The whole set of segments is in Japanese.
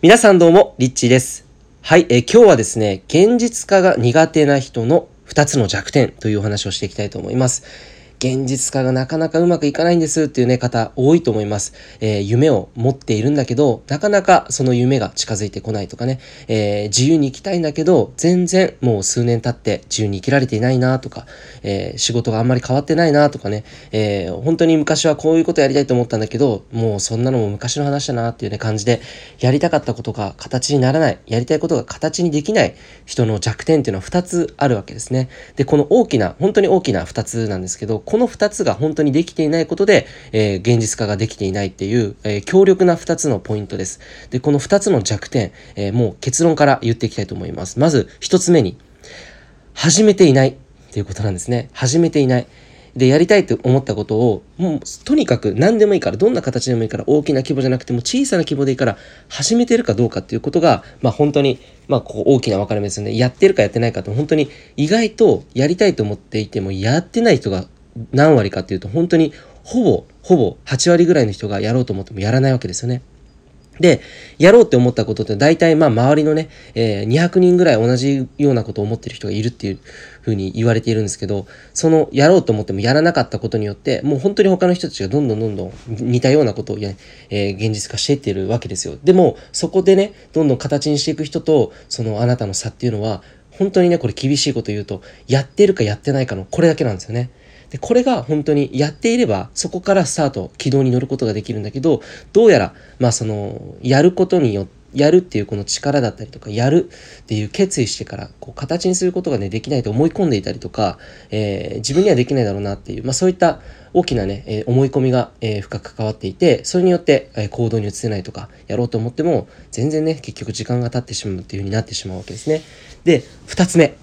皆さんどうも、リッチーです。はい、えー今日はですね、現実化が苦手な人の2つの弱点というお話をしていきたいと思います。現実化がなかなかうまくいかないんですっていうね、方多いと思います。えー夢を持っているんだけど、なかなかその夢が近づいてこないとかね、えー自由に生きたいんだけど、全然もう数年経って自由に生きられていないなとか、えー仕事があんまり変わってないなとかね、え本当に昔はこういうことやりたいと思ったんだけど、もうそんなのも昔の話だなっていうね感じで、やりたかったことが形にならない、やりたいことが形にできない人の弱点っていうのは2つあるわけですね。で、この大きな、本当に大きな2つなんですけど、この2つが本当にできていないことで、えー現実化ができていないっていう、えー強力な2つのポイントです。で、この2つの弱点、えーもう結論から言っていきたいと思います。まず1つ目に、始めていないっていうことなんですね。始めていない。で、やりたいと思ったことを、もう、とにかく何でもいいから、どんな形でもいいから、大きな規模じゃなくても小さな規模でいいから、始めてるかどうかっていうことが、まあ本当に、まあこう大きな分かれ目ですよね。やってるかやってないかって、本当に意外とやりたいと思っていても、やってない人が何割かっていうと、本当にほぼ、ほぼ8割ぐらいの人がやろうと思ってもやらないわけですよね。で、やろうって思ったことって大体まあ周りのね、えー200人ぐらい同じようなことを思ってる人がいるっていうふうに言われているんですけど、そのやろうと思ってもやらなかったことによって、もう本当に他の人たちがどんどんどんどん似たようなことをや、えー現実化していってるわけですよ。でも、そこでね、どんどん形にしていく人と、そのあなたの差っていうのは、本当にね、これ厳しいこと言うと、やってるかやってないかのこれだけなんですよね。で、これが本当にやっていれば、そこからスタート、軌道に乗ることができるんだけど、どうやら、まあその、やることによって、やるっていうこの力だったりとか、やるっていう決意してから、こう形にすることがね、できないと思い込んでいたりとか、えー自分にはできないだろうなっていう、まあそういった大きなね、えー思い込みが、えー深く関わっていて、それによって、え行動に移せないとか、やろうと思っても、全然ね、結局時間が経ってしまうっていう風になってしまうわけですね。で、二つ目。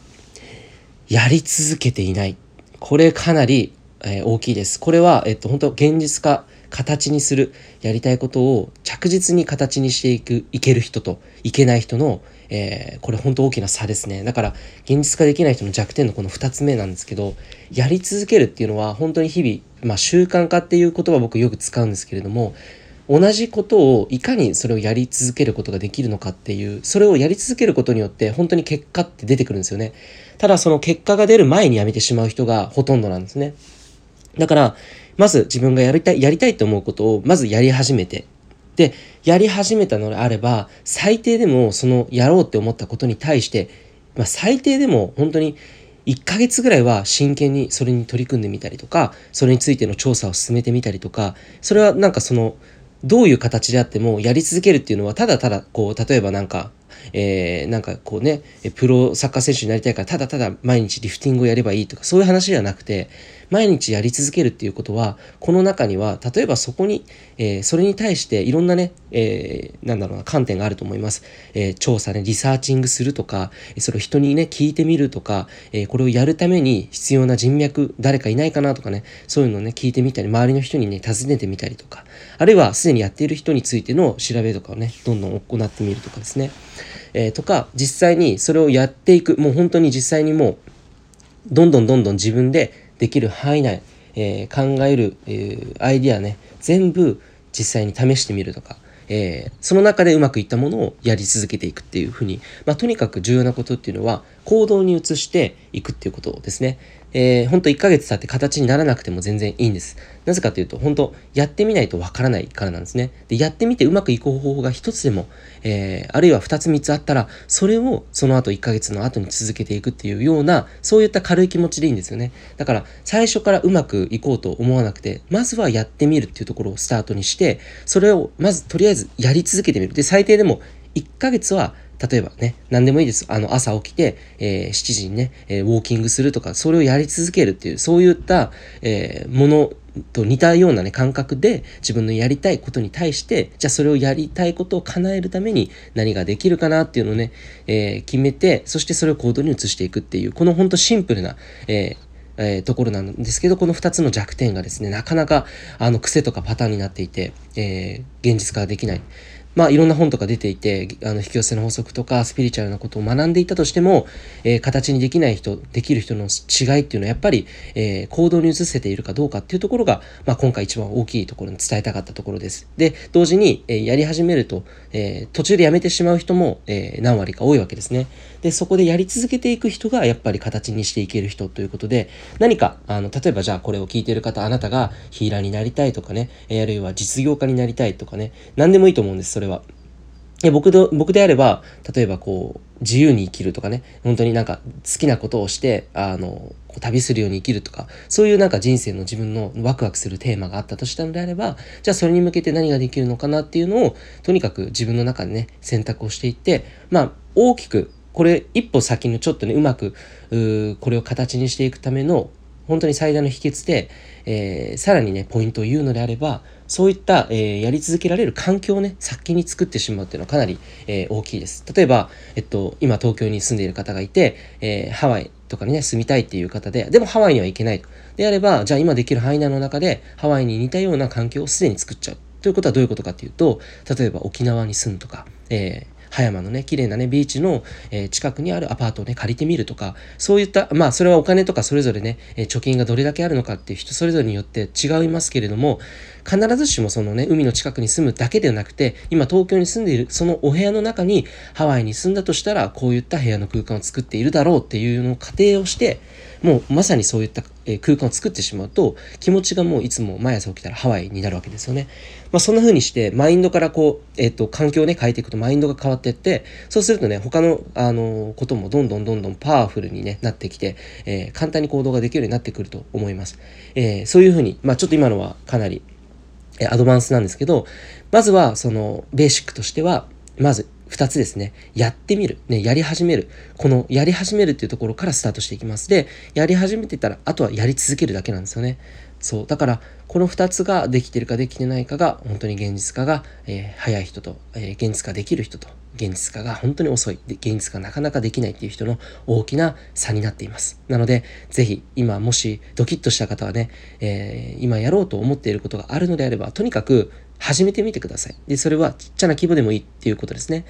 やり続けていない。これかなり、えー大きいです。これは、えっと、本当現実化、形にする、やりたいことを着実に形にしていく、いける人といけない人の、えーこれ本当大きな差ですね。だから、現実化できない人の弱点のこの二つ目なんですけど、やり続けるっていうのは本当に日々、まあ習慣化っていう言葉僕よく使うんですけれども、同じことをいかにそれをやり続けることができるのかっていうそれをやり続けることによって本当に結果って出てくるんですよね。ただその結果が出る前にやめてしまう人がほとんどなんですね。だからまず自分がやりたいやりたいと思うことをまずやり始めて。でやり始めたのであれば最低でもそのやろうって思ったことに対して、まあ、最低でも本当に1ヶ月ぐらいは真剣にそれに取り組んでみたりとかそれについての調査を進めてみたりとかそれはなんかそのどういう形であってもやり続けるっていうのはただただこう例えばなんかえーなんかこうねプロサッカー選手になりたいからただただ毎日リフティングをやればいいとかそういう話ではなくて毎日やり続けるっていうことはこの中には例えばそこに、えーそれに対していろんなね、えーなんだろうな観点があると思います、えー調査ねリサーチングするとかそれを人にね聞いてみるとか、えこれをやるために必要な人脈誰かいないかなとかねそういうのをね聞いてみたり周りの人にね尋ねてみたりとかあるいはすでにやっている人についての調べとかをねどんどん行ってみるとかですね、えとか実際にそれをやっていく。もう本当に実際にもうどんどんどんどん自分でできる範囲内、えー考える、えーアイディアね全部実際に試してみるとか、えーその中でうまくいったものをやり続けていくっていうふうに、まあ、とにかく重要なことっていうのは行動に移していくっていうことですね。えー、ほんと1ヶ月経って形にならなくても全然いいんです。なぜかというと、本当やってみないとわからないからなんですね。で、やってみてうまくいく方法が一つでも、えーあるいは二つ三つあったら、それをその後1ヶ月の後に続けていくっていうような、そういった軽い気持ちでいいんですよね。だから、最初からうまくいこうと思わなくて、まずはやってみるっていうところをスタートにして、それをまずとりあえずやり続けてみる。で、最低でも1ヶ月は例えばね、何でもいいです。あの、朝起きて、えー7時にね、えーウォーキングするとか、それをやり続けるっていう、そういった、えーものと似たようなね、感覚で、自分のやりたいことに対して、じゃあそれをやりたいことを叶えるために何ができるかなっていうのをね、え決めて、そしてそれを行動に移していくっていう、このほんとシンプルな、ええーところなんですけど、この2つの弱点がですね、なかなか、あの、癖とかパターンになっていて、えー現実化できない。まあ、いろんな本とか出ていて、あの、引き寄せの法則とか、スピリチュアルなことを学んでいたとしても、えー、形にできない人、できる人の違いっていうのは、やっぱり、えー、行動に移せているかどうかっていうところが、まあ、今回一番大きいところに伝えたかったところです。で、同時に、えー、やり始めると、え途中でやめてしまう人も、え何割か多いわけですね。で、そこでやり続けていく人が、やっぱり形にしていける人ということで、何か、あの、例えばじゃあこれを聞いている方、あなたがヒーラーになりたいとかね、えあるいは実業家になりたいとかね、何でもいいと思うんです、それは。で僕で僕であれば例えばこう自由に生きるとかね本当になんか好きなことをしてあの旅するように生きるとかそういうなんか人生の自分のワクワクするテーマがあったとしたのであればじゃあそれに向けて何ができるのかなっていうのをとにかく自分の中でね選択をしていってまあ大きくこれ一歩先のちょっとねうまくこれを形にしていくための本当に最大の秘訣で、えー、さらにね、ポイントを言うのであれば、そういった、えー、やり続けられる環境をね、先に作ってしまうっていうのはかなり、えー、大きいです。例えば、えっと、今東京に住んでいる方がいて、えハワイとかにね、住みたいっていう方で、でもハワイには行けないと。であれば、じゃあ今できる範囲内の中で、ハワイに似たような環境をすでに作っちゃう。ということはどういうことかっていうと、例えば沖縄に住むとか、え葉山のね、綺麗なね、ビーチの、え、近くにあるアパートをね、借りてみるとか、そういった、まあ、それはお金とかそれぞれね、え、貯金がどれだけあるのかっていう人それぞれによって違いますけれども、必ずしもそのね、海の近くに住むだけではなくて、今東京に住んでいるそのお部屋の中にハワイに住んだとしたら、こういった部屋の空間を作っているだろうっていうのを仮定をして、もうまさにそういった空間を作ってしまうと気持ちがもういつも毎朝起きたらハワイになるわけですよね。まあ、そんな風にしてマインドからこう、えっ、と環境をね変えていくとマインドが変わっていってそうするとね他の、あのこともどんどんどんどんパワフルに、ね、なってきて、えー、簡単に行動ができるようになってくると思います。えー、そういう風に、まあ、ちょっと今のはかなりアドバンスなんですけどまずはそのベーシックとしてはまず二つですね。やってみる。ね、やり始める。このやり始めるっていうところからスタートしていきます。で、やり始めてたら、あとはやり続けるだけなんですよね。そう。だから、この2つができてるかできてないかが、本当に現実化が、えー、早い人と、えー、現実化できる人と、現実化が本当に遅い、で現実化なかなかできないっていう人の大きな差になっています。なので、ぜひ、今もしドキッとした方はね、えー、今やろうと思っていることがあるのであれば、とにかく始めてみてください。で、それはちっちゃな規模でもいいっていうことですね。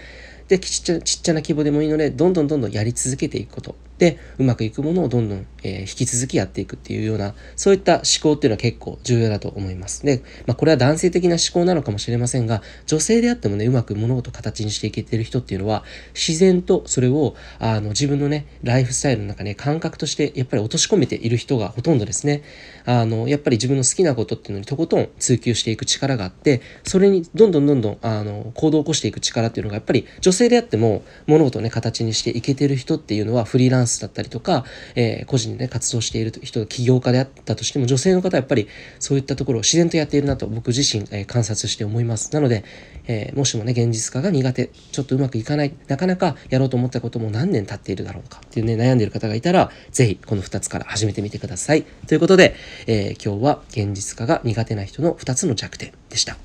で、ちっちゃちっちゃな規模でもいいので、どんどんどんどんやり続けていくこと。で、うまくいくものをどんどん、えー、引き続きやっていくっていうような、そういった思考っていうのは結構重要だと思います。で、まあ、これは男性的な思考なのかもしれませんが、女性であってもね、うまく物事を形にしていけてる人っていうのは、自然とそれを、あの、自分のね、ライフスタイルの中ね、感覚としてやっぱり落とし込めている人がほとんどですね。あの、やっぱり自分の好きなことっていうのにとことん追求していく力があって、それにどんどんどんどん、あの、行動を起こしていく力っていうのが、やっぱり女性であっても、物事をね、形にしていけてる人っていうのは、フリーランスだったりとか、えー、個人でね、活動している人、起業家であったとしても、女性の方はやっぱりそういったところを自然とやっているなと僕自身、えー、観察して思います。なので、えー、もしもね、現実化が苦手、ちょっとうまくいかない、なかなかやろうと思ったことも何年経っているだろうかっていうね、悩んでいる方がいたら、ぜひこの2つから始めてみてください。ということで、え今日は現実化が苦手な人の2つの弱点でした。